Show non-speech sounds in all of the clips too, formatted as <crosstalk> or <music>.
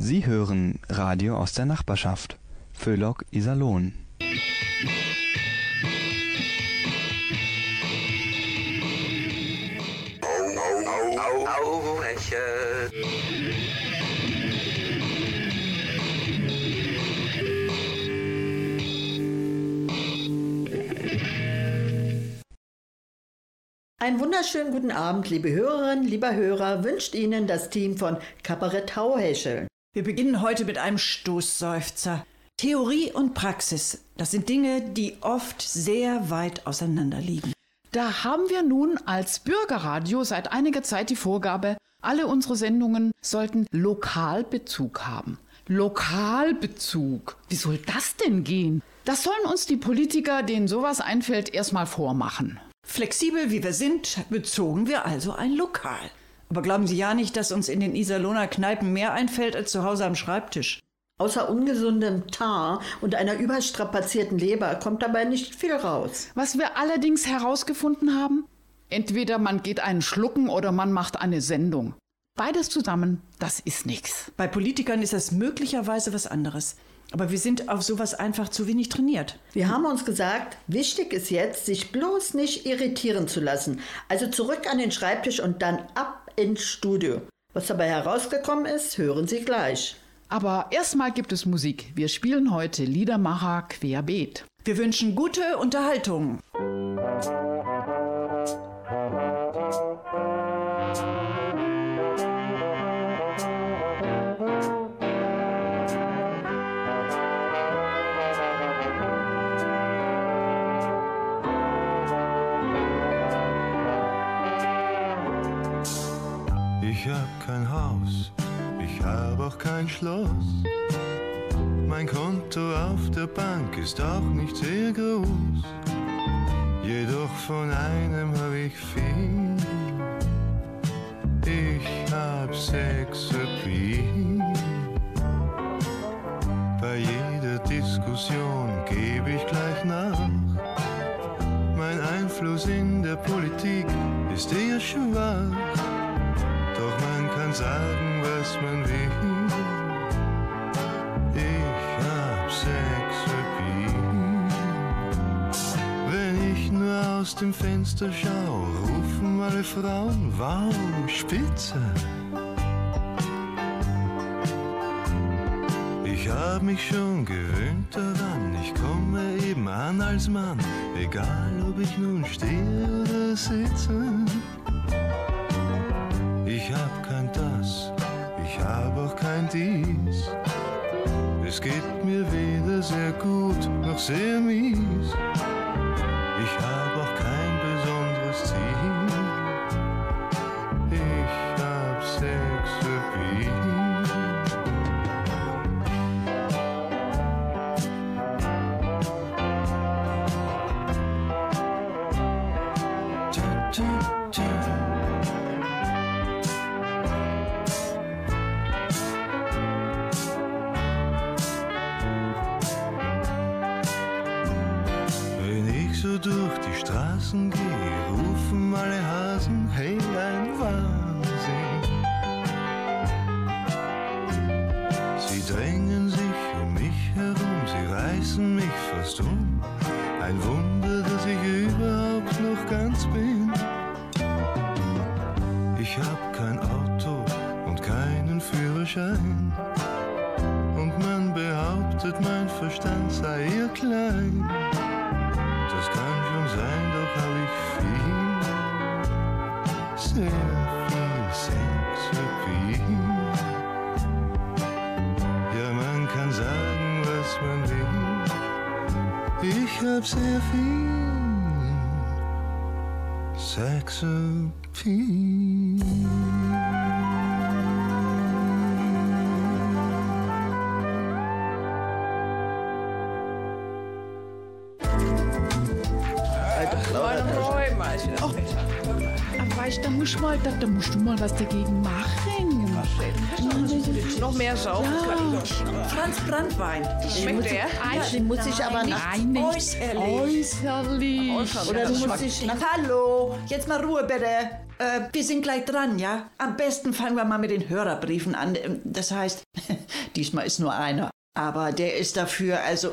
Sie hören Radio aus der Nachbarschaft. Föhlock Iserlohn. Einen wunderschönen guten Abend, liebe Hörerinnen, lieber Hörer, wünscht Ihnen das Team von Kabarett Tauhäschel. Wir beginnen heute mit einem Stoßseufzer. Theorie und Praxis, das sind Dinge, die oft sehr weit auseinander liegen. Da haben wir nun als Bürgerradio seit einiger Zeit die Vorgabe, alle unsere Sendungen sollten Lokalbezug haben. Lokalbezug. Wie soll das denn gehen? Das sollen uns die Politiker, denen sowas einfällt, erstmal vormachen. Flexibel wie wir sind, bezogen wir also ein Lokal. Aber glauben Sie ja nicht, dass uns in den Iserlohner Kneipen mehr einfällt als zu Hause am Schreibtisch. Außer ungesundem Tar und einer überstrapazierten Leber kommt dabei nicht viel raus. Was wir allerdings herausgefunden haben, entweder man geht einen schlucken oder man macht eine Sendung. Beides zusammen, das ist nichts. Bei Politikern ist das möglicherweise was anderes. Aber wir sind auf sowas einfach zu wenig trainiert. Wir haben uns gesagt, wichtig ist jetzt, sich bloß nicht irritieren zu lassen. Also zurück an den Schreibtisch und dann ab ins Studio. Was dabei herausgekommen ist, hören Sie gleich. Aber erstmal gibt es Musik. Wir spielen heute Liedermacher querbeet. Wir wünschen gute Unterhaltung. Ich Schloss. Mein Konto auf der Bank ist auch nicht sehr groß. Jedoch von einem Fenster schau, rufen alle Frauen, wow, spitze. Ich hab mich schon gewöhnt daran, ich komme eben an als Mann, egal ob ich nun stehe oder sitze. do, do. Ich hab sehr viel Aber weißt, da musst, mal, da, da musst du mal was dagegen machen. Noch mehr ich doch. Franz Brandwein. Schmeckt der? Die muss ich aber nach. Nein, nicht Äußerlich. äußerlich. Oder du musst dich. Hallo, jetzt mal Ruhe bitte. Äh, wir sind gleich dran, ja? Am besten fangen wir mal mit den Hörerbriefen an. Ähm, Das heißt, <laughs> diesmal ist nur einer. Aber der ist dafür, also,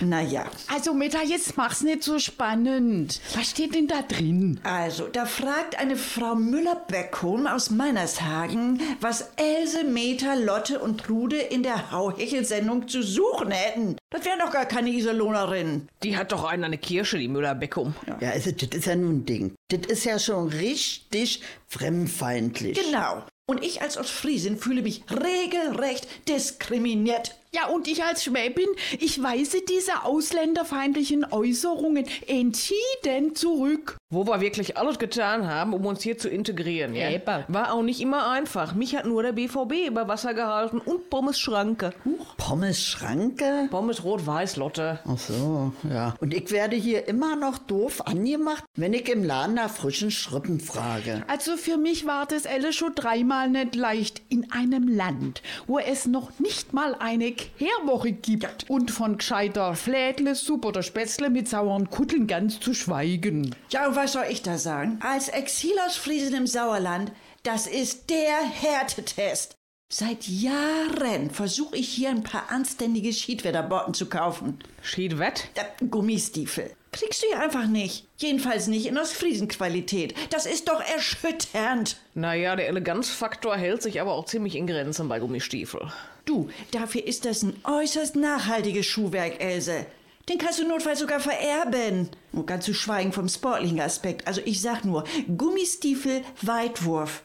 naja. Also, Meta, jetzt mach's nicht so spannend. Was steht denn da drin? Also, da fragt eine Frau Müller-Beckholm aus Meinershagen, was Else, Meta, Lotte und Trude in der Hauhechel-Sendung zu suchen hätten. Das wären doch gar keine Iserlohnerinnen. Die hat doch einen an der Kirsche, die Müller-Beckum. Ja, also das ist ja nun ein Ding. Das ist ja schon richtig fremdfeindlich. Genau. Und ich als Ostfriesin fühle mich regelrecht diskriminiert. Ja, und ich als Schwäbin, ich weise diese ausländerfeindlichen Äußerungen entschieden zurück. Wo wir wirklich alles getan haben, um uns hier zu integrieren. Ja? Eben. War auch nicht immer einfach. Mich hat nur der BVB über Wasser gehalten und Pommes Schranke. Pommes Schranke? Pommes Rot-Weiß, Lotte. Ach so, ja. Und ich werde hier immer noch doof angemacht, wenn ich im Laden nach frischen Schrippen frage. Also für mich war das alles schon dreimal nicht leicht in einem Land, wo es noch nicht mal eine Kehrwoche gibt und von gescheiter Flädlesuppe oder Spätzle mit sauren Kutteln ganz zu schweigen. Ja, und was soll ich da sagen? Als Exilosfriesin im Sauerland, das ist der Härtetest. Seit Jahren versuche ich hier ein paar anständige Schiedwetterbotten zu kaufen. Schied wett? Äh, Gummistiefel. Kriegst du hier einfach nicht. Jedenfalls nicht in Ostfriesenqualität. Das ist doch erschütternd. Naja, der Eleganzfaktor hält sich aber auch ziemlich in Grenzen bei Gummistiefel. Du, dafür ist das ein äußerst nachhaltiges Schuhwerk, Else. Den kannst du notfalls sogar vererben. Und ganz zu schweigen vom sportlichen Aspekt. Also ich sag nur, Gummistiefel Weitwurf.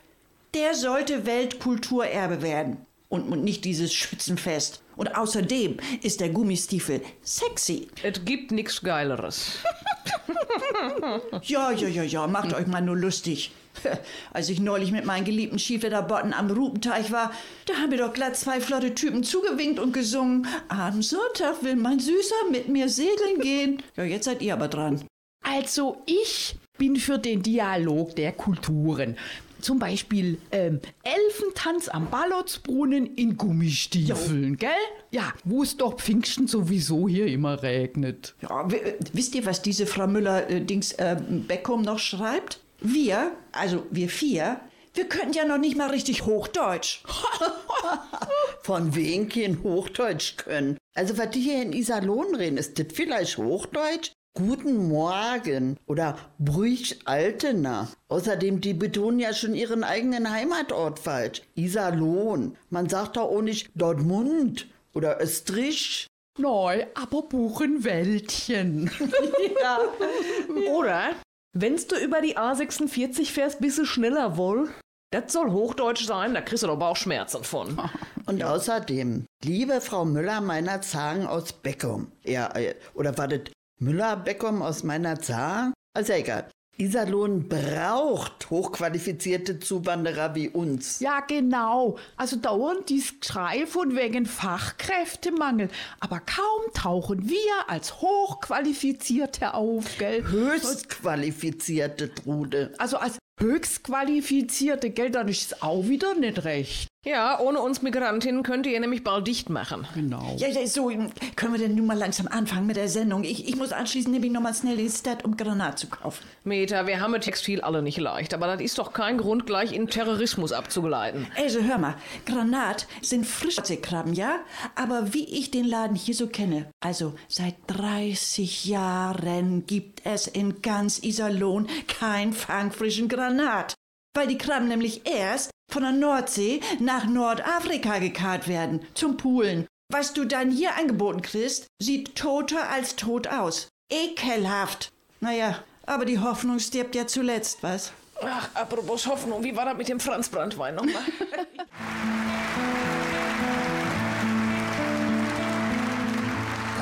Der sollte Weltkulturerbe werden. Und, und nicht dieses Schützenfest. Und außerdem ist der Gummistiefel sexy. Es gibt nichts Geileres. <laughs> Ja, ja, ja, ja, macht euch mal nur lustig. <laughs> Als ich neulich mit meinen geliebten Skifederbotten am Rupenteich war, da haben mir doch glatt zwei flotte Typen zugewinkt und gesungen, am Sonntag will mein Süßer mit mir segeln gehen. <laughs> Ja, jetzt seid ihr aber dran. Also ich bin für den Dialog der Kulturen. Zum Beispiel ähm, Elfentanz am Ballotsbrunnen in Gummistiefeln, gell? Ja, wo es doch Pfingsten sowieso hier immer regnet. Ja, äh, wisst ihr, was diese Frau Müller-Dings äh, Beckum noch schreibt? Wir, also wir vier, wir könnten ja noch nicht mal richtig Hochdeutsch. <laughs> Von wem kein Hochdeutsch können. Also, was die hier in Iserlohn reden, ist das vielleicht Hochdeutsch? Guten Morgen oder Brüch Altena. Außerdem, die betonen ja schon ihren eigenen Heimatort falsch. Iserlohn. Man sagt doch auch nicht Dortmund oder Österreich. Neu, aber Buchenwäldchen. <laughs> <laughs> Oder, wenn's du über die A46 fährst, bist du schneller wohl. Das soll Hochdeutsch sein, da kriegst du doch Bauchschmerzen von. <laughs> Und außerdem, liebe Frau Müller meiner Zagen aus Beckum. Ja, äh, oder war das Müller Beckum aus meiner Zagen? Also egal. Iserlohn braucht hochqualifizierte Zuwanderer wie uns. Ja, genau. Also dauernd dies Geschrei von wegen Fachkräftemangel. Aber kaum tauchen wir als Hochqualifizierte auf, gell? Höchst qualifizierte Trude. Also als Höchstqualifizierte, gell? Dann ist es auch wieder nicht recht. Ja, ohne uns Migrantinnen könnt ihr nämlich bald dicht machen. Genau. Ja, ja, so, können wir denn nun mal langsam anfangen mit der Sendung? Ich, ich muss anschließend nämlich nochmal schnell in die Stadt, um Granat zu kaufen. Meta, wir haben mit Textil alle nicht leicht, aber das ist doch kein Grund, gleich in Terrorismus abzugleiten. Also hör mal, Granat sind Frischseekrabben, ja? Aber wie ich den Laden hier so kenne, also seit 30 Jahren gibt es in ganz Iserlohn kein fangfrischen Granat. Weil die Krabben nämlich erst von der Nordsee nach Nordafrika gekarrt werden, zum Poolen. Was du dann hier angeboten kriegst, sieht toter als tot aus. Ekelhaft. Naja, aber die Hoffnung stirbt ja zuletzt, was? Ach, apropos Hoffnung, wie war das mit dem Franz Brandwein nochmal? <laughs>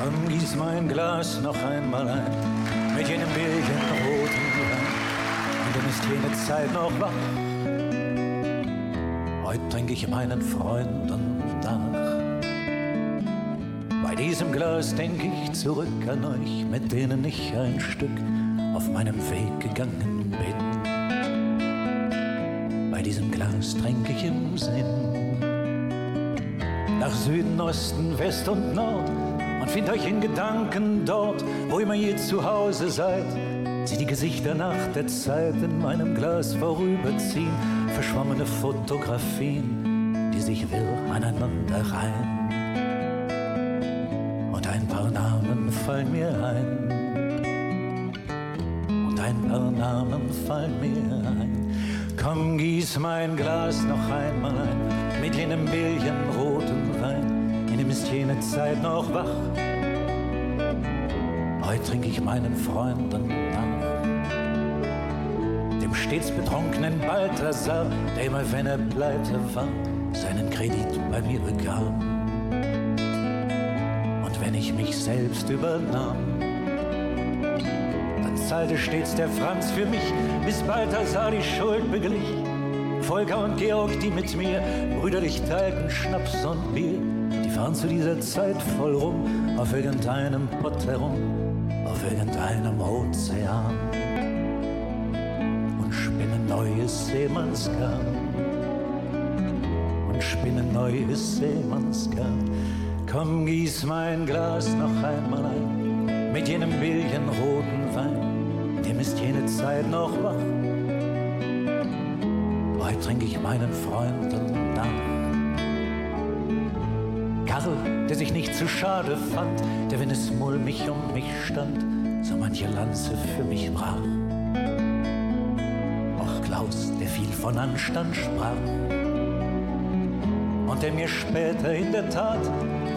Komm, gieß mein Glas noch einmal ein, mit jenem Bierchen. Dann ist jene Zeit noch wach. Heute trinke ich meinen Freunden nach. Bei diesem Glas denk ich zurück an euch, mit denen ich ein Stück auf meinem Weg gegangen bin. Bei diesem Glas trink ich im Sinn nach Süden, Osten, West und Nord und find euch in Gedanken dort, wo immer ihr zu Hause seid. Sieh die Gesichter nach der Zeit in meinem Glas vorüberziehen, verschwommene Fotografien, die sich wirr aneinander reihen. Und ein paar Namen fallen mir ein. Und ein paar Namen fallen mir ein. Komm, gieß mein Glas noch einmal ein, mit jenem roten Wein, in dem ist jene Zeit noch wach. Heute trinke ich meinen Freunden stets betrunkenen Balthasar, der immer, wenn er pleite war, seinen Kredit bei mir bekam. Und wenn ich mich selbst übernahm, dann zahlte stets der Franz für mich, bis Balthasar die Schuld beglich. Volker und Georg, die mit mir brüderlich teilten Schnaps und Bier, die fahren zu dieser Zeit voll rum auf irgendeinem Pott herum auf irgendeinem Ozean Seemannsgarn und spinnen neues Seemannsgarn. Komm, gieß mein Glas noch einmal ein mit jenem roten Wein, dem ist jene Zeit noch wach. Heute trinke ich meinen Freunden nach. Karl, der sich nicht zu schade fand, der, wenn es mulmig um mich stand, so manche Lanze für mich brach. Von Anstand sprach und der mir später in der Tat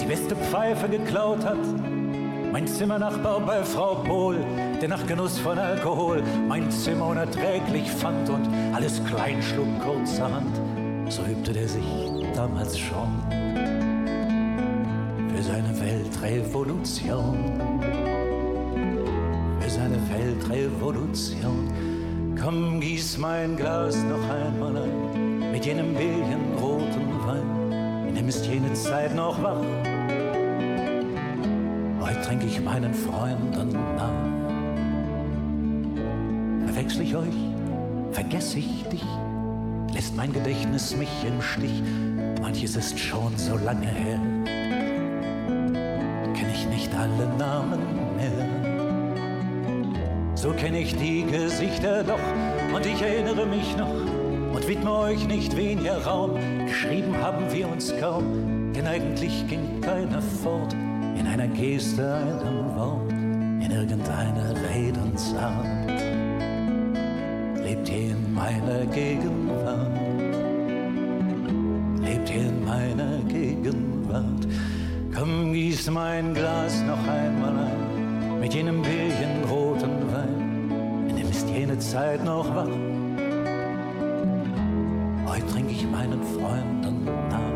die beste Pfeife geklaut hat. Mein Zimmernachbar bei Frau Pohl, der nach Genuss von Alkohol mein Zimmer unerträglich fand und alles klein schlug kurzerhand, so übte der sich damals schon für seine Weltrevolution seine Weltrevolution. Komm, gieß mein Glas noch einmal ein mit jenem roten Wein, in dem ist jene Zeit noch wach. Heute trinke ich meinen Freunden nach. Verwechsel ich euch, vergesse ich dich, lässt mein Gedächtnis mich im Stich. Manches ist schon so lange her, kenn ich nicht alle Namen so kenne ich die Gesichter doch und ich erinnere mich noch und widme euch nicht weniger Raum. Geschrieben haben wir uns kaum, denn eigentlich ging keiner fort in einer Geste, einem Wort, in irgendeiner Redensart. Lebt ihr in meiner Gegenwart? Lebt ihr in meiner Gegenwart? Komm, gieß mein Glas noch einmal ein mit jenem jene Zeit noch wach. Heute trinke ich meinen Freunden nach.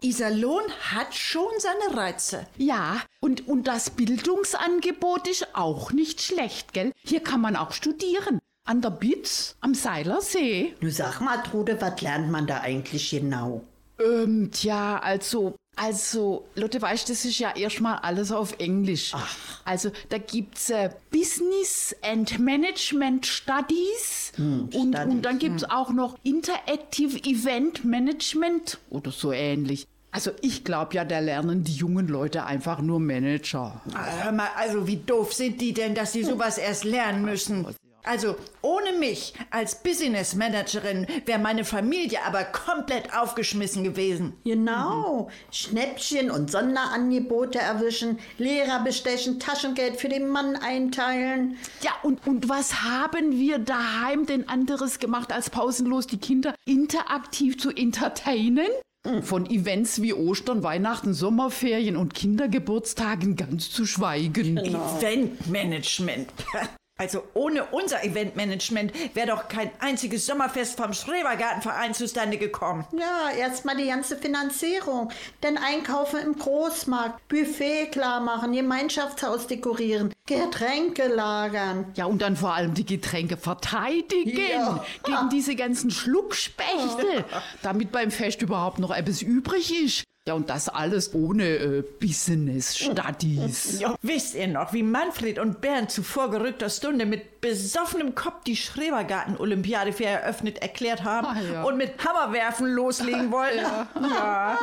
Iserlohn hat schon seine Reize. Ja, und, und das Bildungsangebot ist auch nicht schlecht, gell? Hier kann man auch studieren. An der Bitz, am Seilersee. Du sag mal, Trude, was lernt man da eigentlich genau? Ähm, tja, also also, Lotte, weißt das ist ja erstmal alles auf Englisch. Ach. Also, da gibt's äh, Business and Management Studies hm, und, Studies. und dann gibt's hm. auch noch Interactive Event Management oder so ähnlich. Also ich glaube ja, da lernen die jungen Leute einfach nur Manager. Hör mal, also wie doof sind die denn, dass sie <laughs> sowas erst lernen müssen? Also ohne mich als Business Managerin wäre meine Familie aber komplett aufgeschmissen gewesen. Genau. Mhm. Schnäppchen und Sonderangebote erwischen, Lehrer bestechen, Taschengeld für den Mann einteilen. Ja, und, und was haben wir daheim denn anderes gemacht, als pausenlos die Kinder interaktiv zu entertainen? Von Events wie Ostern, Weihnachten, Sommerferien und Kindergeburtstagen ganz zu schweigen. Genau. Eventmanagement. Also ohne unser Eventmanagement wäre doch kein einziges Sommerfest vom Schrebergartenverein zustande gekommen. Ja, erstmal die ganze Finanzierung. Denn Einkaufen im Großmarkt, Buffet klar machen, Gemeinschaftshaus dekorieren, Getränke lagern. Ja, und dann vor allem die Getränke verteidigen ja. gegen diese ganzen Schluckspechte, damit beim Fest überhaupt noch etwas übrig ist. Ja, und das alles ohne äh, Business Studies. Ja, wisst ihr noch, wie Manfred und Bernd zu vorgerückter Stunde mit besoffenem Kopf die Schrebergarten-Olympiade für eröffnet erklärt haben Ah, ja. und mit Hammerwerfen loslegen <laughs> wollten. ja.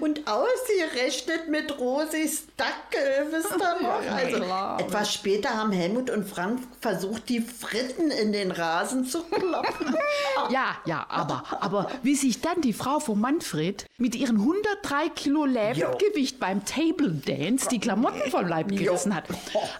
Und ausgerechnet mit Rosis Dackel, wisst ihr noch? Also, klar. etwas später haben Helmut und Frank versucht, die Fritten in den Rasen zu kloppen. <laughs> Ja, ja, aber, aber wie sich dann die Frau von Manfred mit ihren 103 Kilo Lebengewicht beim Table Dance die Klamotten vom Leib gerissen hat.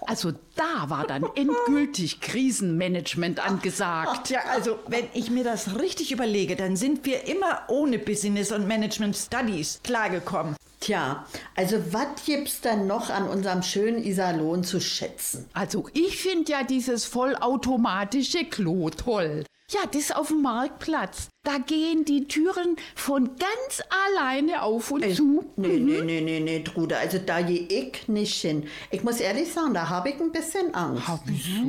Also da war dann endgültig Krisenmanagement angesagt. Ja, also wenn ich mir das richtig überlege, dann sind wir immer ohne Business und Management Studies klargekommen. Tja, also was gibt's denn noch an unserem schönen Iserlohn zu schätzen? Also ich finde ja dieses vollautomatische Klo toll. Ja, das auf dem Marktplatz. Da gehen die Türen von ganz alleine auf und zu. Nee, nee, nee, nee, nee, Trude, also da gehe ich nicht hin. Ich muss ehrlich sagen, da habe ich ein bisschen Angst.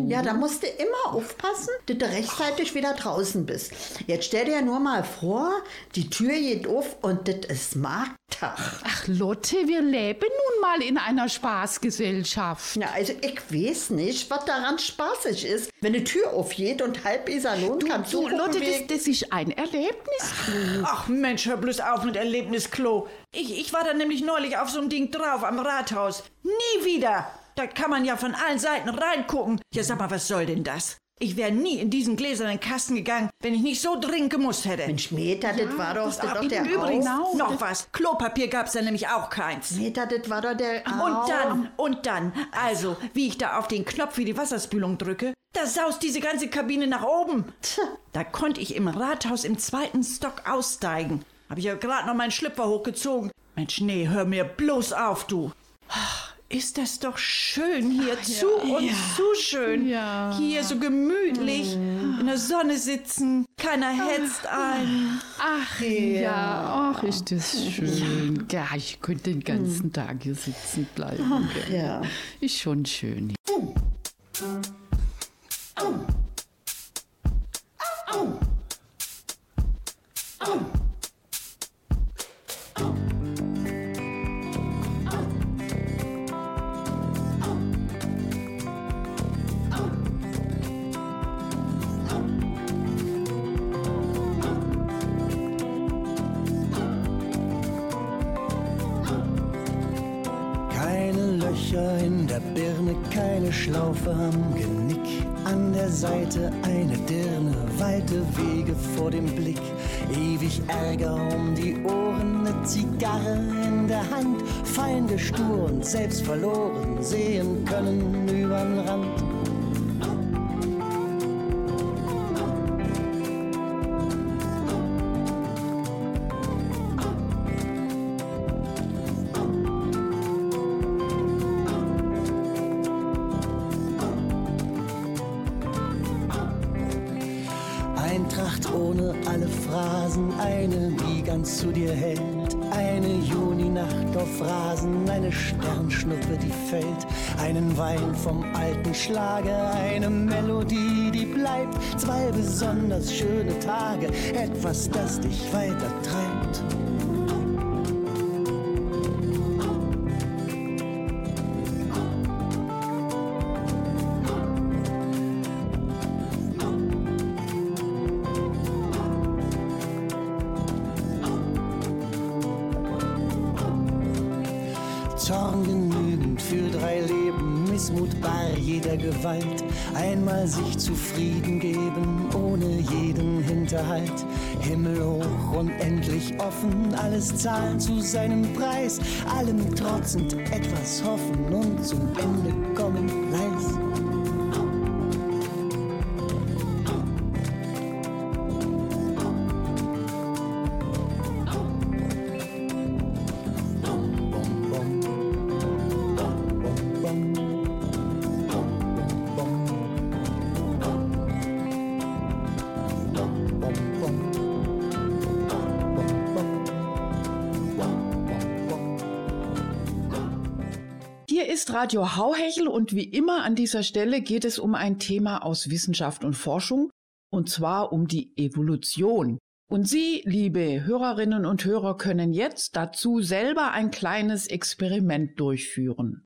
Ja, da musst du immer aufpassen, dass du rechtzeitig wieder draußen bist. Jetzt stell dir nur mal vor, die Tür geht auf und das ist Markttag. Ach Lotte, wir leben nun mal in einer Spaßgesellschaft. Ja, also ich weiß nicht, was daran spaßig ist, wenn die Tür aufgeht und halb Iserlohn kann Du, zugucken Lotte, das, das ist ein Erlebnis. Ach Mensch, hör bloß auf mit Erlebnisklo. Ich, ich war da nämlich neulich auf so einem Ding drauf am Rathaus. Nie wieder. Da kann man ja von allen Seiten reingucken. Ja, sag mal, was soll denn das? Ich wäre nie in diesen gläsernen Kasten gegangen, wenn ich nicht so dringend gemusst hätte. Mensch, Meter, das war doch, das doch der Übrigens, Auf- noch was. Klopapier gab's da nämlich auch keins. Meter, das war doch der Und dann, und dann, also, wie ich da auf den Knopf für die Wasserspülung drücke, da saust diese ganze Kabine nach oben. Da konnte ich im Rathaus im zweiten Stock aussteigen. Hab ich ja gerade noch meinen Schlüpfer hochgezogen. Mensch, nee, hör mir bloß auf, du. Ach, Ist das doch schön hier, zu und zu schön. Ja. Hier so gemütlich, in der Sonne sitzen, keiner hetzt ein. Ach ja, ach, ist das schön. Ja, ich könnte den ganzen Tag hier sitzen bleiben. gell. Ja. Ist schon schön. Keine Schlaufe am Genick. An der Seite eine Dirne, weite Wege vor dem Blick. Ewig Ärger um die Ohren, ne Zigarre in der Hand. Feinde stur und selbst verloren, sehen können übern Rand. Vom alten Schlager, eine Melodie, die bleibt. Zwei besonders schöne Tage, etwas, das dich weiter treibt. Zorn genügend für drei Leben, Missmut bar jeder Gewalt. Einmal sich zufrieden geben, ohne jeden Hinterhalt. Himmel hoch und endlich offen, alles zahlen zu seinem Preis. Allem trotzend etwas hoffen und zum Ende kommen leis. Radio Hauhechel und wie immer an dieser Stelle geht es um ein Thema aus Wissenschaft und Forschung und zwar um die Evolution. Und Sie, liebe Hörerinnen und Hörer, können jetzt dazu selber ein kleines Experiment durchführen.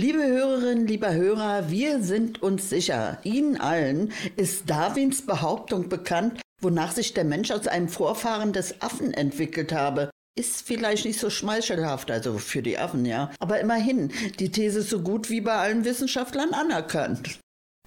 Liebe Hörerinnen, lieber Hörer, wir sind uns sicher, Ihnen allen ist Darwins Behauptung bekannt, wonach sich der Mensch aus einem Vorfahren des Affen entwickelt habe. Ist vielleicht nicht so schmeichelhaft, also für die Affen, ja. Aber immerhin, die These ist so gut wie bei allen Wissenschaftlern anerkannt.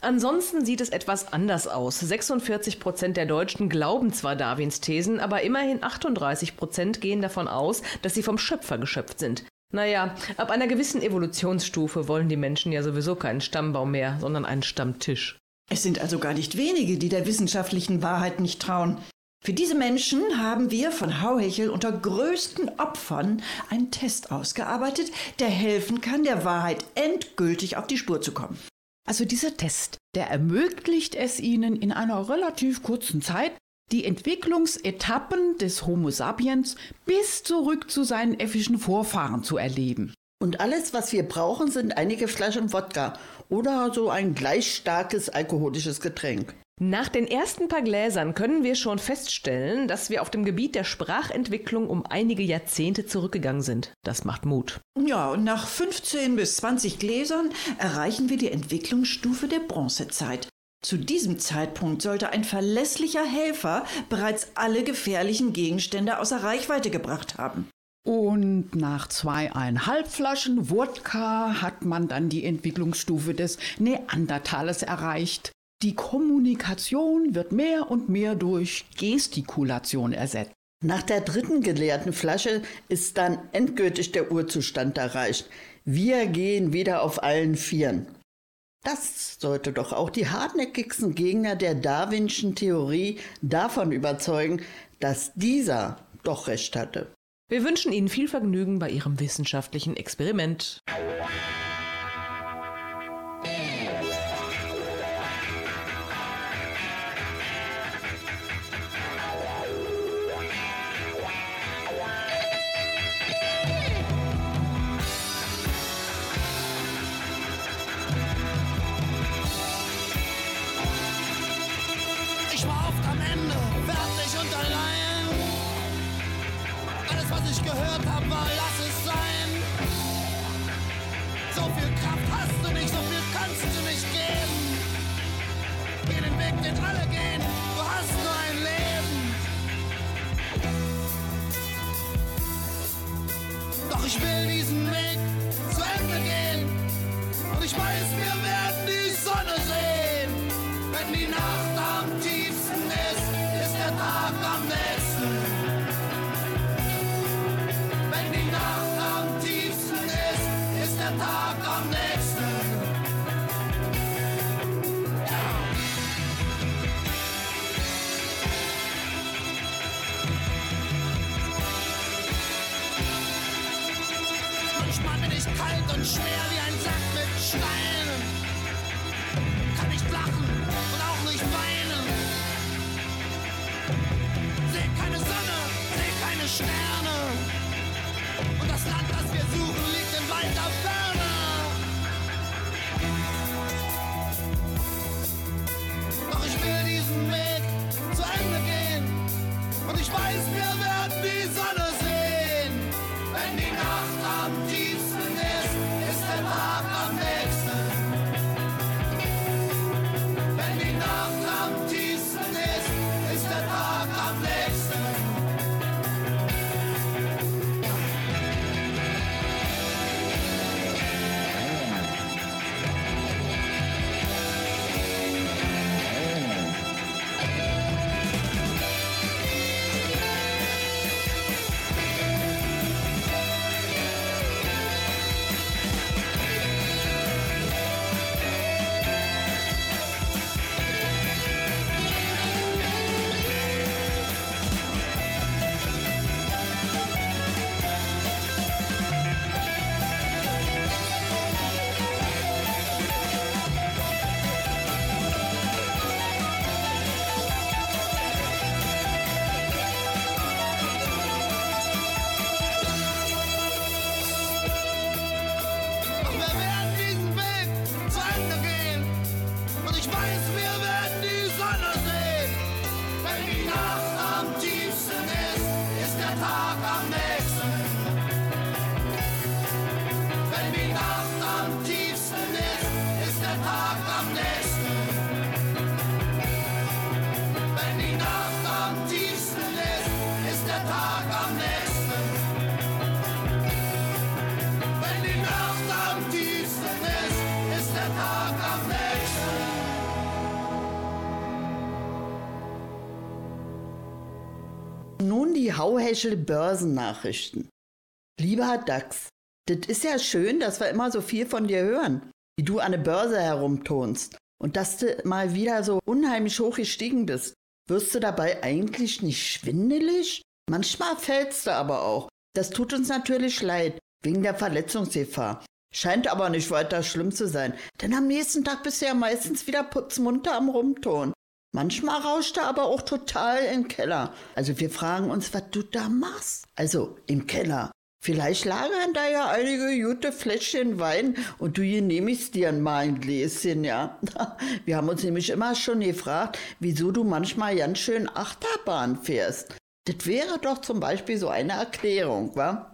Ansonsten sieht es etwas anders aus. 46 Prozent der Deutschen glauben zwar Darwins Thesen, aber immerhin 38 Prozent gehen davon aus, dass sie vom Schöpfer geschöpft sind. Naja, ab einer gewissen Evolutionsstufe wollen die Menschen ja sowieso keinen Stammbaum mehr, sondern einen Stammtisch. Es sind also gar nicht wenige, die der wissenschaftlichen Wahrheit nicht trauen. Für diese Menschen haben wir von Hauhechel unter größten Opfern einen Test ausgearbeitet, der helfen kann, der Wahrheit endgültig auf die Spur zu kommen. Also dieser Test, der ermöglicht es Ihnen in einer relativ kurzen Zeit, die Entwicklungsetappen des Homo sapiens bis zurück zu seinen äffischen Vorfahren zu erleben. Und alles, was wir brauchen, sind einige Flaschen Wodka oder so ein gleich starkes alkoholisches Getränk. Nach den ersten paar Gläsern können wir schon feststellen, dass wir auf dem Gebiet der Sprachentwicklung um einige Jahrzehnte zurückgegangen sind. Das macht Mut. Ja, und nach 15 bis 20 Gläsern erreichen wir die Entwicklungsstufe der Bronzezeit. Zu diesem Zeitpunkt sollte ein verlässlicher Helfer bereits alle gefährlichen Gegenstände außer Reichweite gebracht haben. Und nach zweieinhalb Flaschen Wodka hat man dann die Entwicklungsstufe des Neandertalers erreicht. Die Kommunikation wird mehr und mehr durch Gestikulation ersetzt. Nach der dritten geleerten Flasche ist dann endgültig der Urzustand erreicht. Wir gehen wieder auf allen Vieren. Das sollte doch auch die hartnäckigsten Gegner der Darwinschen Theorie davon überzeugen, dass dieser doch recht hatte. Wir wünschen Ihnen viel Vergnügen bei Ihrem wissenschaftlichen Experiment. Hauhäschel Börsennachrichten. Lieber Dachs, das ist ja schön, dass wir immer so viel von dir hören, wie du an der Börse herumtonst und dass du mal wieder so unheimlich hoch gestiegen bist. Wirst du dabei eigentlich nicht schwindelig? Manchmal fällst du aber auch. Das tut uns natürlich leid, wegen der Verletzungsgefahr. Scheint aber nicht weiter schlimm zu sein, denn am nächsten Tag bist du ja meistens wieder putzmunter am Rumton. Manchmal rauscht er aber auch total im Keller. Also wir fragen uns, was du da machst. Also im Keller. Vielleicht lagern da ja einige gute Fläschchen Wein und du genehmigst dir mal ein Gläschen, ja. <laughs> Wir haben uns nämlich immer schon gefragt, wieso du manchmal ganz schön Achterbahn fährst. Das wäre doch zum Beispiel so eine Erklärung, wa?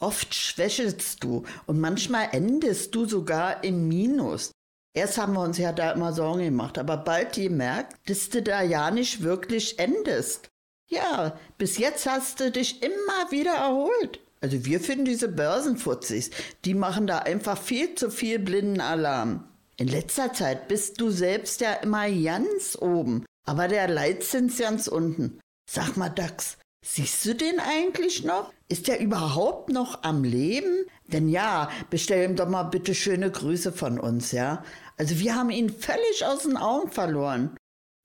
Oft schwächelst du und manchmal endest du sogar im Minus. Erst haben wir uns ja da immer Sorgen gemacht, aber bald gemerkt, dass du da ja nicht wirklich endest. Ja, bis jetzt hast du dich immer wieder erholt. Also wir finden diese Börsenfutzis, die machen da einfach viel zu viel blinden Alarm. In letzter Zeit bist du selbst ja immer ganz oben, aber der Leitzins ganz unten. Sag mal, Dax, siehst du den eigentlich noch? Ist der überhaupt noch am Leben? Denn ja, bestell ihm doch mal bitte schöne Grüße von uns, ja? Also wir haben ihn völlig aus den Augen verloren.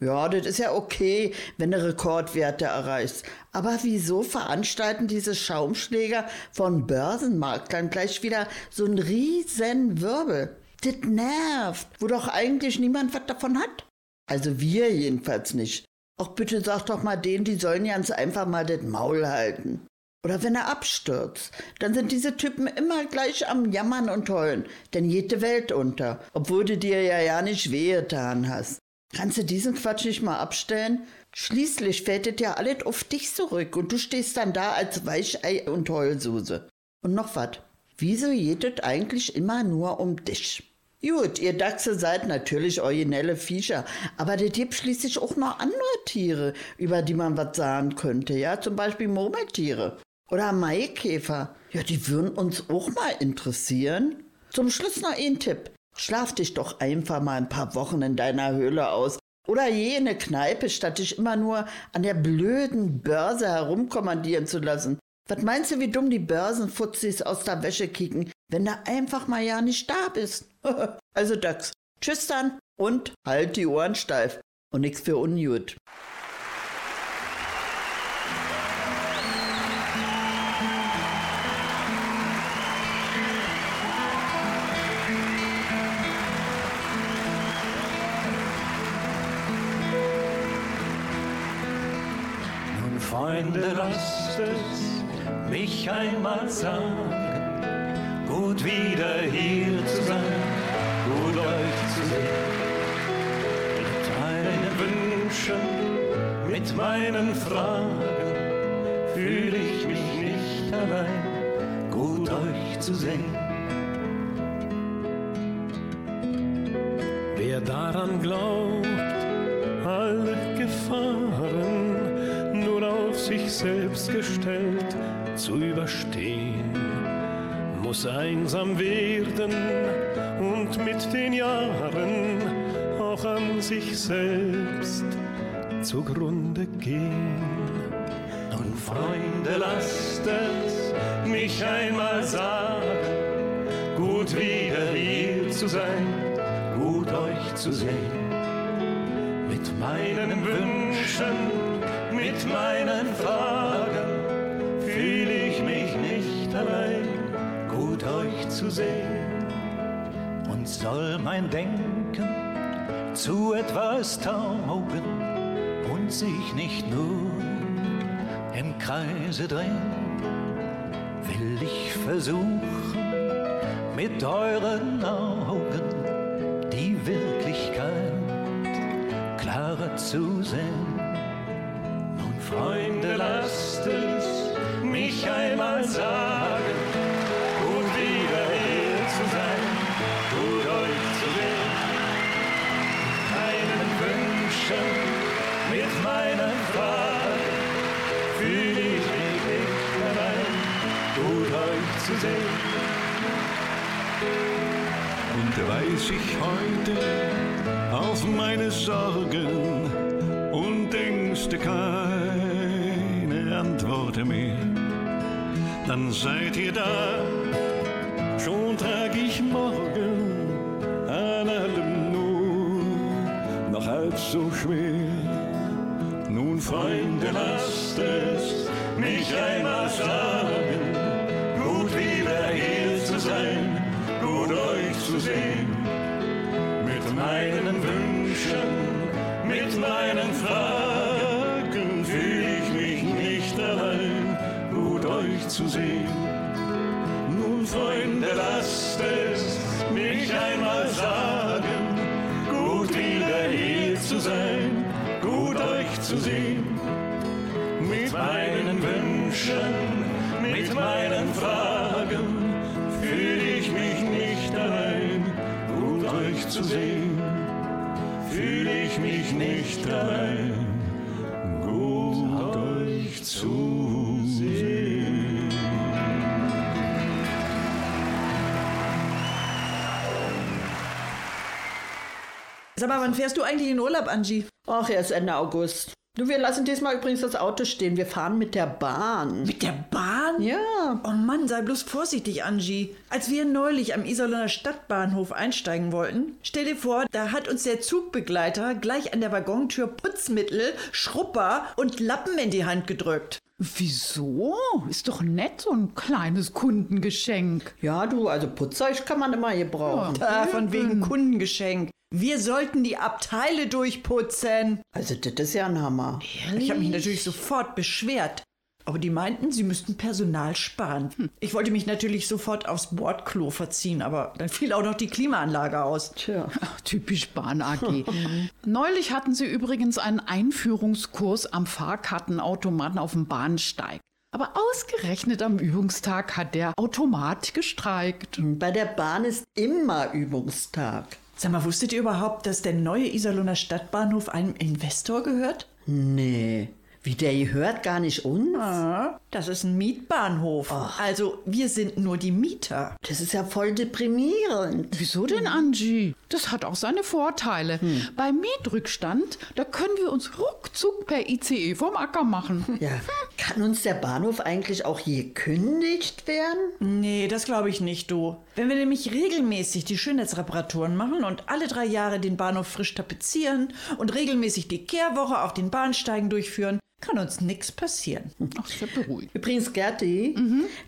Ja, das ist ja okay, wenn du Rekordwerte erreichst. Aber wieso veranstalten diese Schaumschläger von Börsenmaklern gleich wieder so einen riesen Wirbel? Das nervt, wo doch eigentlich niemand was davon hat. Also wir jedenfalls nicht. Auch bitte sag doch mal denen, die sollen ganz einfach mal das Maul halten. Oder wenn er abstürzt, dann sind diese Typen immer gleich am Jammern und Heulen, denn jede Welt unter, obwohl du dir ja ja nicht wehgetan hast. Kannst du diesen Quatsch nicht mal abstellen? Schließlich fällt ja alles auf dich zurück und du stehst dann da als Weichei und Heulsuse. Und noch was. Wieso es eigentlich immer nur um dich? Gut, ihr Dachse seid natürlich originelle Viecher, aber der gibt schließlich auch noch andere Tiere, über die man was sagen könnte, ja, zum Beispiel Murmeltiere oder Maikäfer. Ja, die würden uns auch mal interessieren. Zum Schluss noch ein Tipp. Schlaf dich doch einfach mal ein paar Wochen in deiner Höhle aus. Oder jene Kneipe, statt dich immer nur an der blöden Börse herumkommandieren zu lassen. Was meinst du, wie dumm die Börsenfutzis aus der Wäsche kicken, wenn du einfach mal ja nicht da bist? <laughs> also Dax, tschüss dann und halt die Ohren steif und nix für ungut. Freunde, lasst es mich einmal sagen, gut wieder hier zu sein, gut euch zu sehen. Mit meinen Wünschen, mit meinen Fragen fühle ich mich nicht allein, gut euch zu sehen. Wer daran glaubt, alle sich selbst gestellt zu überstehen, muss einsam werden und mit den Jahren auch an sich selbst zugrunde gehen. Nun, Freunde, lasst es mich einmal sagen, gut wieder hier zu sein, gut euch zu sehen, mit meinen Wünschen mit meinen Fragen fühle ich mich nicht allein, gut euch zu sehen. Und soll mein Denken zu etwas taugen und sich nicht nur im Kreise drehen, will ich versuchen, mit euren Augen die Wirklichkeit klarer zu sehen. Freunde, lasst es mich einmal sagen, gut wieder hier zu sein, gut euch zu sehen. Meinen Wünschen, mit meinen Fragen fühle ich mich nicht allein, gut euch zu sehen. Und weiß ich heute auf meine Sorgen und Ängste keine Worte mehr. Dann seid ihr da, schon trag ich morgen zu sehen. Nun, Freunde, lasst es mich einmal sagen, gut wieder hier zu sein, gut euch zu sehen. Mit meinen Wünschen, mit meinen Fragen fühl ich mich nicht allein, gut euch zu sehen. Fühl ich mich nicht allein, Sag mal, wann fährst du eigentlich in Urlaub, Angie? Ach, erst Ende August. Du, wir lassen diesmal übrigens das Auto stehen. Wir fahren mit der Bahn. Mit der Bahn? Ja. Oh Mann, sei bloß vorsichtig, Angie. Als wir neulich am Iserlohner Stadtbahnhof einsteigen wollten, stell dir vor, da hat uns der Zugbegleiter gleich an der Waggontür Putzmittel, Schrupper und Lappen in die Hand gedrückt. Wieso? Ist doch nett, so ein kleines Kundengeschenk. Ja, du, also Putzzeug kann man immer gebrauchen. Da, von wegen Kundengeschenk. Wir sollten die Abteile durchputzen. Also, das ist ja ein Hammer. Ich habe mich natürlich sofort beschwert. Aber die meinten, sie müssten Personal sparen. Hm. Ich wollte mich natürlich sofort aufs Bordklo verziehen, aber dann fiel auch noch die Klimaanlage aus. Tja. Ach, typisch Bahn AG. <laughs> Neulich hatten sie übrigens einen Einführungskurs am Fahrkartenautomaten auf dem Bahnsteig. Aber ausgerechnet am Übungstag hat der Automat gestreikt. Bei der Bahn ist immer Übungstag. Sag mal, wusstet ihr überhaupt, dass der neue Iserlohner Stadtbahnhof einem Investor gehört? Nee. Wie der gehört gar nicht uns? Ah, das ist ein Mietbahnhof. Also wir sind nur die Mieter. Das ist ja voll deprimierend. Wieso denn, Angie? Das hat auch seine Vorteile. Bei Mietrückstand, da können wir uns ruckzuck per ICE vom Acker machen. <laughs> Ja. Kann uns der Bahnhof eigentlich auch gekündigt werden? Nee, das glaube ich nicht, du. Wenn wir nämlich regelmäßig die Schönheitsreparaturen machen und alle drei Jahre den Bahnhof frisch tapezieren und regelmäßig die Kehrwoche auf den Bahnsteigen durchführen, kann uns nichts passieren. Ach, ist ja beruhigt. Übrigens, Gerti,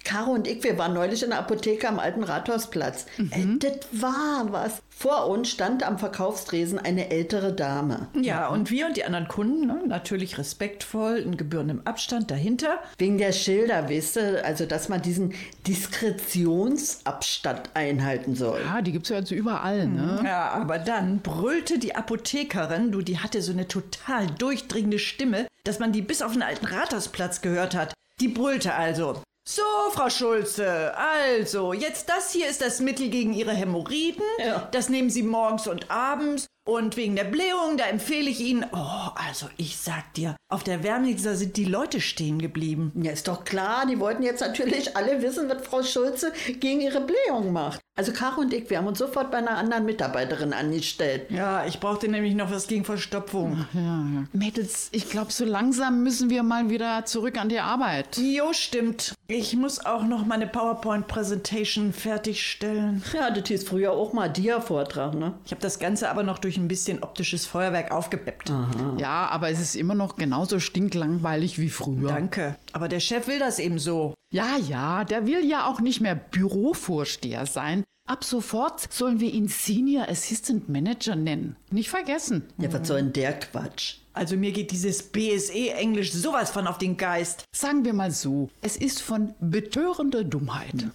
Caro und ich, wir waren neulich in der Apotheke am alten Rathausplatz. Äh, das war was. Vor uns stand am Verkaufstresen eine ältere Dame. Ja, und wir und die anderen Kunden, ne, natürlich respektvoll, in gebührendem Abstand dahinter. Wegen der Schilder, weißt du, also dass man diesen Diskretionsabstand einhalten soll. Ja, die gibt's ja jetzt überall, ne? Ja, aber dann brüllte die Apothekerin, du, die hatte so eine total durchdringende Stimme, dass man die bis auf den alten Rathausplatz gehört hat. Die brüllte also. So, Frau Schulze, also, jetzt das hier ist das Mittel gegen Ihre Hämorrhoiden. Ja. Das nehmen Sie morgens und abends. Und wegen der Blähung, da empfehle ich Ihnen. Oh, also, ich sag dir, auf der Wärmlitzer sind die Leute stehen geblieben. Ja, ist doch klar, die wollten jetzt natürlich alle wissen, was Frau Schulze gegen ihre Blähung macht. Also Caro und ich, wir haben uns sofort bei einer anderen Mitarbeiterin angestellt. Ja, ich brauchte nämlich noch was gegen Verstopfung. Ja, ja. Mädels, ich glaube, so langsam müssen wir mal wieder zurück an die Arbeit. Jo, stimmt. Ich muss auch noch meine PowerPoint-Präsentation fertigstellen. Ja, das hieß früher auch mal Dia-Vortrag, ne? Ich habe das Ganze aber noch durch ein bisschen optisches Feuerwerk aufgepeppt. Ja, aber es ist immer noch genauso stinklangweilig wie früher. Danke. Aber der Chef will das eben so. Ja, ja, der will ja auch nicht mehr Bürovorsteher sein. Ab sofort sollen wir ihn Senior Assistant Manager nennen. Nicht vergessen. Ja, was soll denn der Quatsch? Also mir geht dieses BSE-Englisch sowas von auf den Geist. Sagen wir mal so, es ist von betörender Dummheit.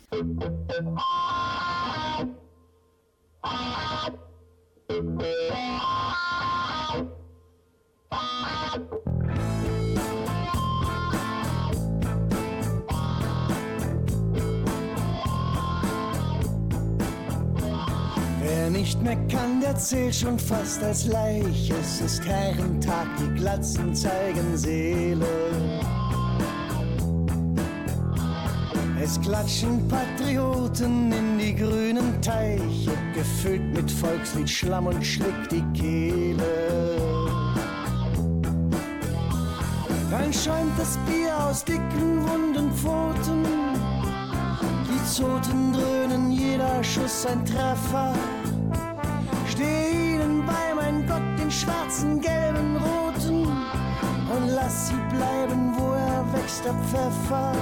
Nicht mehr kann, der zählt schon fast als Leich. Es ist Herrentag, die Glatzen zeigen Seele. Es klatschen Patrioten in die grünen Teiche, gefüllt mit Volkslied, Schlamm und schlägt die Kehle. Dein schäumt das Bier aus dicken, runden Pfoten. Die Zoten dröhnen, jeder Schuss ein Treffer. Sie bleiben, wo er wächst, der Pfeffer.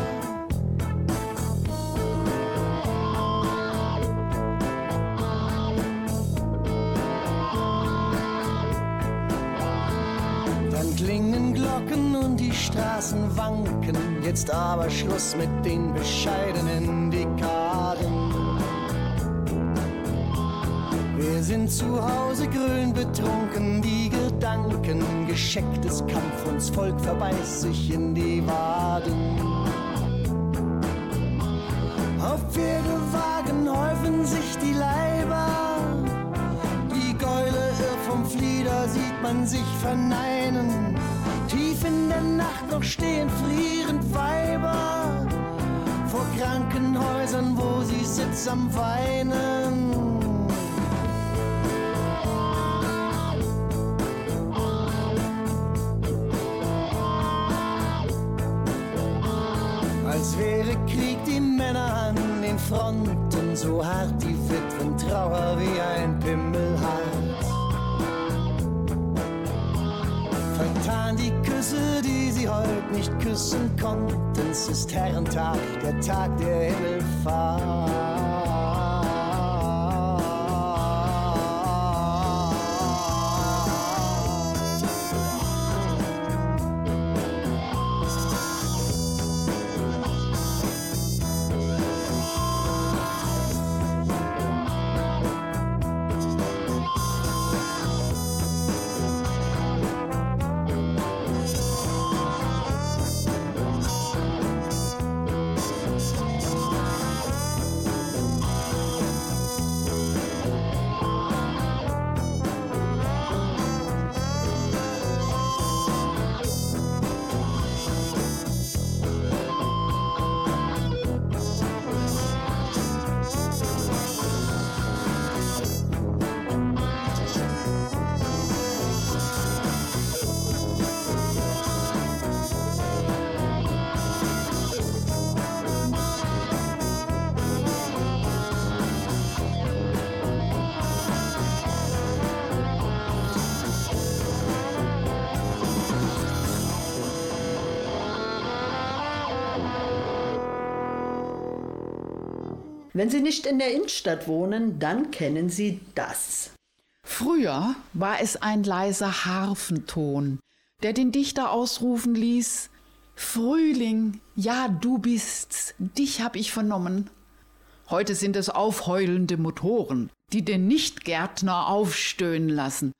Dann klingen Glocken und die Straßen wanken. Jetzt aber Schluss mit den bescheidenen Dekaden. Sind zu Hause grün betrunken, die Gedanken, geschecktes Kampf, uns Volk verbeißt sich in die Waden. Auf Pferdewagen häufen sich die Leiber, die Gäule irr vom Flieder sieht man sich verneinen. Tief in der Nacht noch stehen frierend Weiber vor Krankenhäusern, wo sie sittsam weinen. Fronten, so hart die Witwen Trauer wie ein Pimmelhart. Vertan die Küsse, die sie heute nicht küssen konnten, es ist Herrentag, der Tag der Himmelfahrt. Wenn Sie nicht in der Innenstadt wohnen, dann kennen Sie das. Früher war es ein leiser Harfenton, der den Dichter ausrufen ließ: Frühling, ja, du bist's, dich hab ich vernommen. Heute sind es aufheulende Motoren, die den Nichtgärtner aufstöhnen lassen.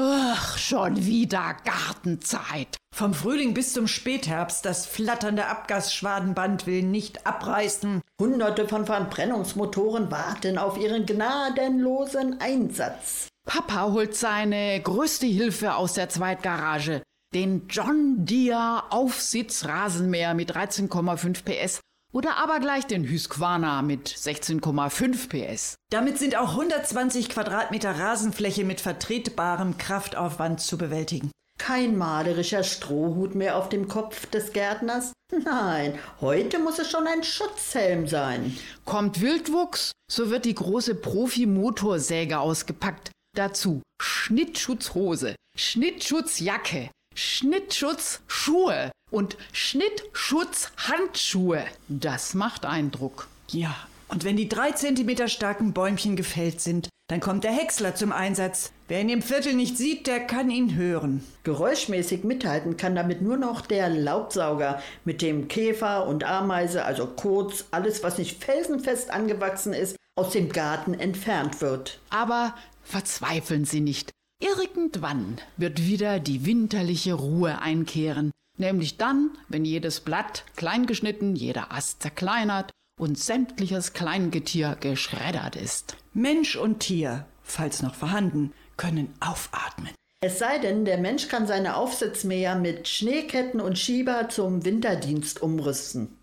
Ach, schon wieder Gartenzeit. Vom Frühling bis zum Spätherbst, das flatternde Abgasschwadenband will nicht abreißen. Hunderte von Verbrennungsmotoren warten auf ihren gnadenlosen Einsatz. Papa holt seine größte Hilfe aus der Zweitgarage. Den John Deere Aufsitzrasenmäher mit 13,5 PS oder aber gleich den Husqvarna mit 16,5 PS. Damit sind auch 120 Quadratmeter Rasenfläche mit vertretbarem Kraftaufwand zu bewältigen. Kein malerischer Strohhut mehr auf dem Kopf des Gärtners. <laughs> Nein, heute muss es schon ein Schutzhelm sein. Kommt Wildwuchs, so wird die große Profi-Motorsäge ausgepackt. Dazu Schnittschutzhose, Schnittschutzjacke, Schnittschutzschuhe und Schnittschutzhandschuhe. Das macht Eindruck. Ja, und wenn die drei Zentimeter starken Bäumchen gefällt sind, dann kommt der Häcksler zum Einsatz. Wer ihn im Viertel nicht sieht, der kann ihn hören. Geräuschmäßig mithalten kann damit nur noch der Laubsauger, mit dem Käfer und Ameise, also kurz alles, was nicht felsenfest angewachsen ist, aus dem Garten entfernt wird. Aber verzweifeln Sie nicht. Irgendwann wird wieder die winterliche Ruhe einkehren, nämlich dann, wenn jedes Blatt klein geschnitten, jeder Ast zerkleinert und sämtliches Kleingetier geschreddert ist. Mensch und Tier, falls noch vorhanden, können aufatmen. Es sei denn, der Mensch kann seine Aufsitzmäher mit Schneeketten und Schieber zum Winterdienst umrüsten.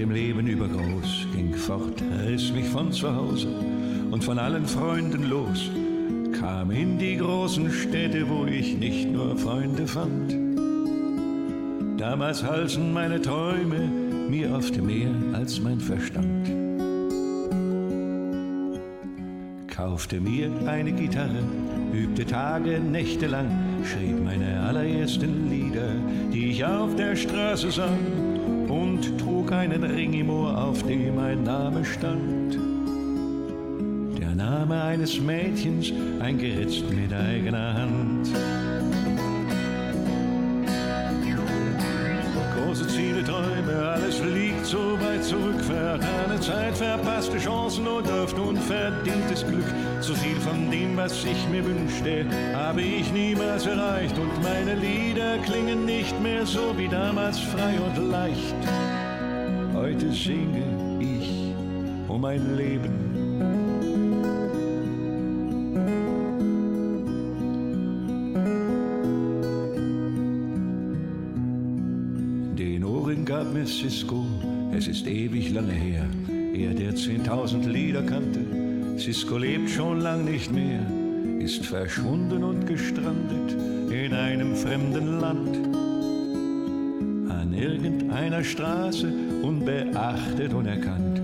Dem Leben übergroß, ging fort, riss mich von zu Hause und von allen Freunden los, kam in die großen Städte, wo ich nicht nur Freunde fand. Damals halsen meine Träume mir oft mehr als mein Verstand. Kaufte mir eine Gitarre, übte Tage, Nächte lang, schrieb meine allerersten Lieder, die ich auf der Straße sang und trug einen Ring im Ohr, auf dem ein Name stand. Der Name eines Mädchens, eingeritzt mit eigener Hand. Große Ziele, Träume, alles liegt so weit zurück. Vertane Zeit, verpasste Chancen und oft unverdientes Glück. Zu viel von dem, was ich mir wünschte, habe ich niemals erreicht. Und meine Lieder klingen nicht mehr so wie damals frei und leicht. Heute singe ich um mein Leben. Den Ohren gab mir Cisco, es ist ewig lange her, er der 10.000 Lieder kannte. Cisco lebt schon lang nicht mehr, ist verschwunden und gestrandet in einem fremden Land. An irgendeiner Straße unbeachtet, unerkannt.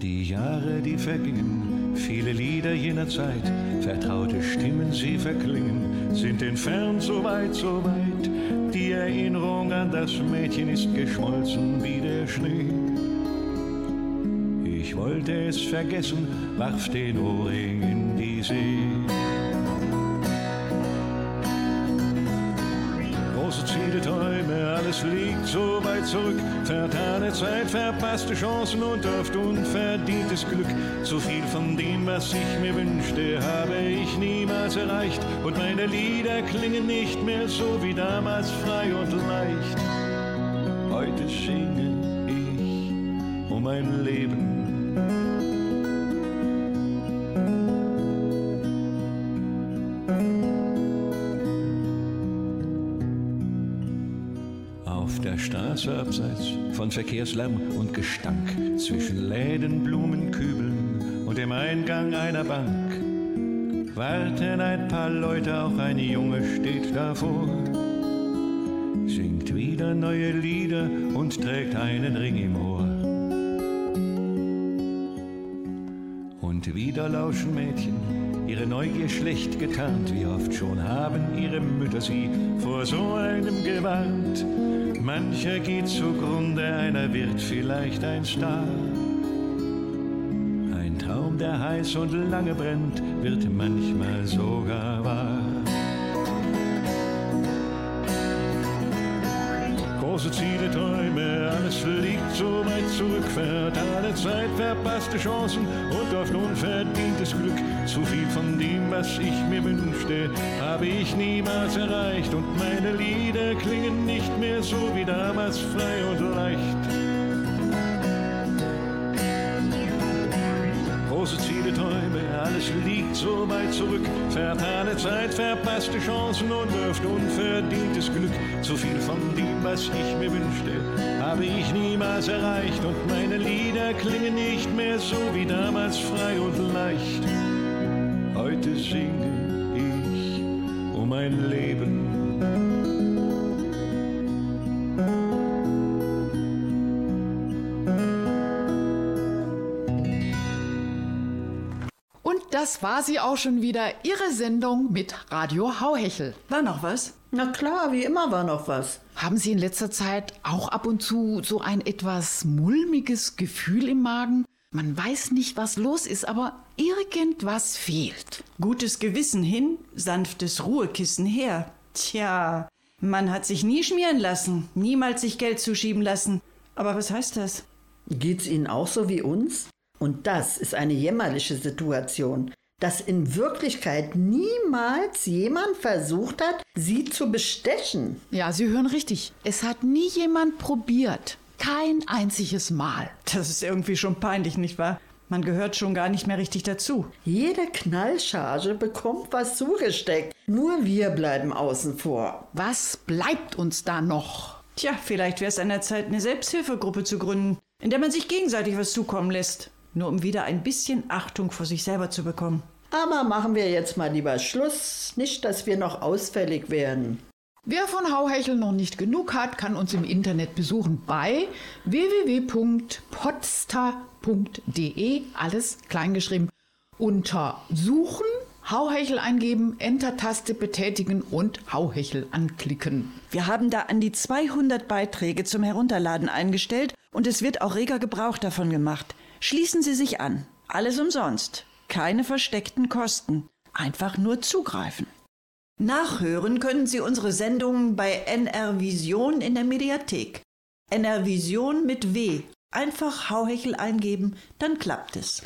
Die Jahre, die vergingen, viele Lieder jener Zeit, vertraute Stimmen, sie verklingen, sind entfernt so weit, so weit. Die Erinnerung an das Mädchen ist geschmolzen wie der Schnee. Ich wollte es vergessen, warf den Ohrring in die See. Große Ziele, Träume, alles liegt so weit zurück. Vertane Zeit, verpasste Chancen und oft unverdientes Glück. Zu viel von dem, was ich mir wünschte, habe ich niemals erreicht. Und meine Lieder klingen nicht mehr so wie damals frei und leicht. Heute singe ich um mein Leben. Straße abseits von Verkehrslärm und Gestank, zwischen Läden, Blumen, Kübeln und dem Eingang einer Bank, warten ein paar Leute, auch ein Junge steht davor, singt wieder neue Lieder und trägt einen Ring im Ohr. Und wieder lauschen Mädchen, ihre Neugier schlecht getarnt, wie oft schon haben ihre Mütter sie vor so einem gewarnt. Mancher geht zugrunde, einer wird vielleicht ein Star. Ein Traum, der heiß und lange brennt, wird manchmal sogar wahr. Große Ziele, zurück. Vertane Zeit, verpasste Chancen und oft unverdientes Glück. Zu viel von dem, was ich mir wünschte, habe ich niemals erreicht. Und meine Lieder klingen nicht mehr so wie damals frei und leicht. Große Ziele, Träume, alles liegt so weit zurück. Vertane Zeit, verpasste Chancen und oft unverdientes Glück. Zu viel von dem, was ich mir wünschte, habe ich niemals erreicht. Und meine Lieder klingen nicht mehr so wie damals frei und leicht. Heute singe ich um mein Leben. Das war sie auch schon wieder, Ihre Sendung mit Radio Hauhechel. War noch was? Na klar, wie immer war noch was. Haben Sie in letzter Zeit auch ab und zu so ein etwas mulmiges Gefühl im Magen? Man weiß nicht, was los ist, aber irgendwas fehlt. Gutes Gewissen hin, sanftes Ruhekissen her. Tja, man hat sich nie schmieren lassen, niemals sich Geld zuschieben lassen. Aber was heißt das? Geht's Ihnen auch so wie uns? Und das ist eine jämmerliche Situation, dass in Wirklichkeit niemals jemand versucht hat, Sie zu bestechen. Ja, Sie hören richtig. Es hat nie jemand probiert. Kein einziges Mal. Das ist irgendwie schon peinlich, nicht wahr? Man gehört schon gar nicht mehr richtig dazu. Jede Knallcharge bekommt was zugesteckt. Nur wir bleiben außen vor. Was bleibt uns da noch? Tja, vielleicht wäre es an der Zeit, eine Selbsthilfegruppe zu gründen, in der man sich gegenseitig was zukommen lässt. Nur um wieder ein bisschen Achtung vor sich selber zu bekommen. Aber machen wir jetzt mal lieber Schluss, nicht, dass wir noch ausfällig werden. Wer von Hauhechel noch nicht genug hat, kann uns im Internet besuchen bei www.podster.de, alles kleingeschrieben. Unter Suchen, Hauhechel eingeben, Enter-Taste betätigen und Hauhechel anklicken. Wir haben da an die 200 Beiträge zum Herunterladen eingestellt und es wird auch reger Gebrauch davon gemacht. Schließen Sie sich an. Alles umsonst. Keine versteckten Kosten. Einfach nur zugreifen. Nachhören können Sie unsere Sendungen bei NR Vision in der Mediathek. NR Vision mit W. Einfach Hauhechel eingeben, dann klappt es.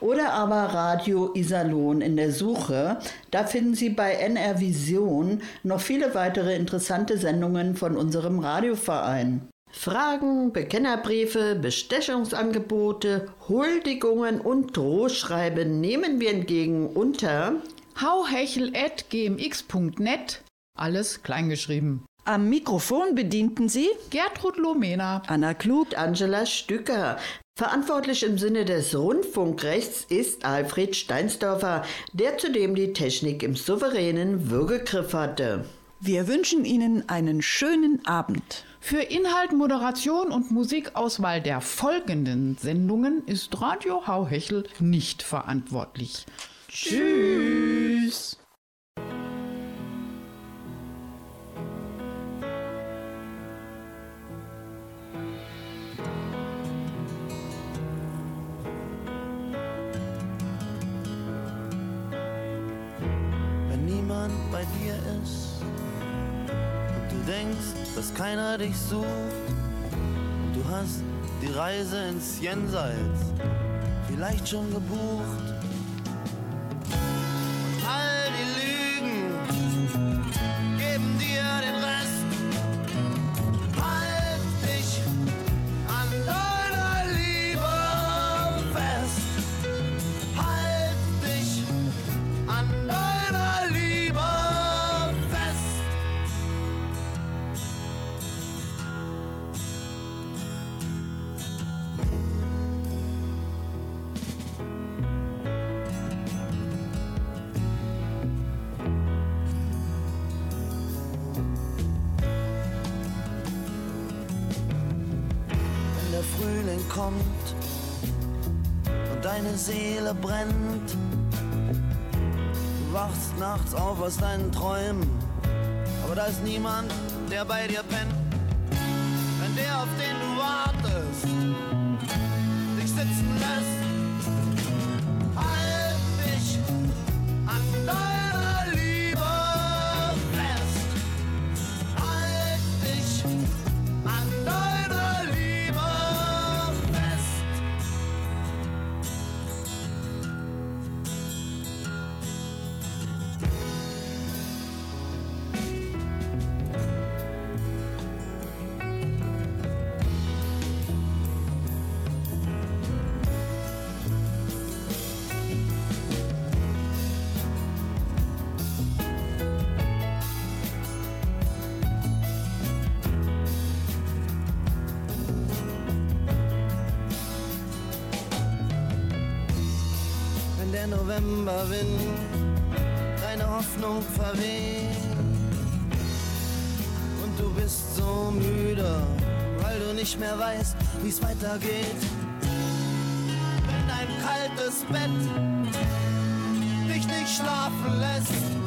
Oder aber Radio Iserlohn in der Suche. Da finden Sie bei NR Vision noch viele weitere interessante Sendungen von unserem Radioverein. Fragen, Bekennerbriefe, Bestechungsangebote, Huldigungen und Drohschreiben nehmen wir entgegen unter hauhechel.gmx.net, alles kleingeschrieben. Am Mikrofon bedienten Sie Gertrud Lomena, Anna Klug, Angela Stücker. Verantwortlich im Sinne des Rundfunkrechts ist Alfred Steinsdorfer, der zudem die Technik im souveränen Würgegriff hatte. Wir wünschen Ihnen einen schönen Abend. Für Inhalt, Moderation und Musikauswahl der folgenden Sendungen ist Radio Hauhechel nicht verantwortlich. Tschüss. Wenn niemand bei dir ist denkst, dass keiner dich sucht. Du hast die Reise ins Jenseits vielleicht schon gebucht der bei dir Novemberwind deine Hoffnung verweht und du bist so müde, weil du nicht mehr weißt, wie es weitergeht. Wenn dein kaltes Bett dich nicht schlafen lässt,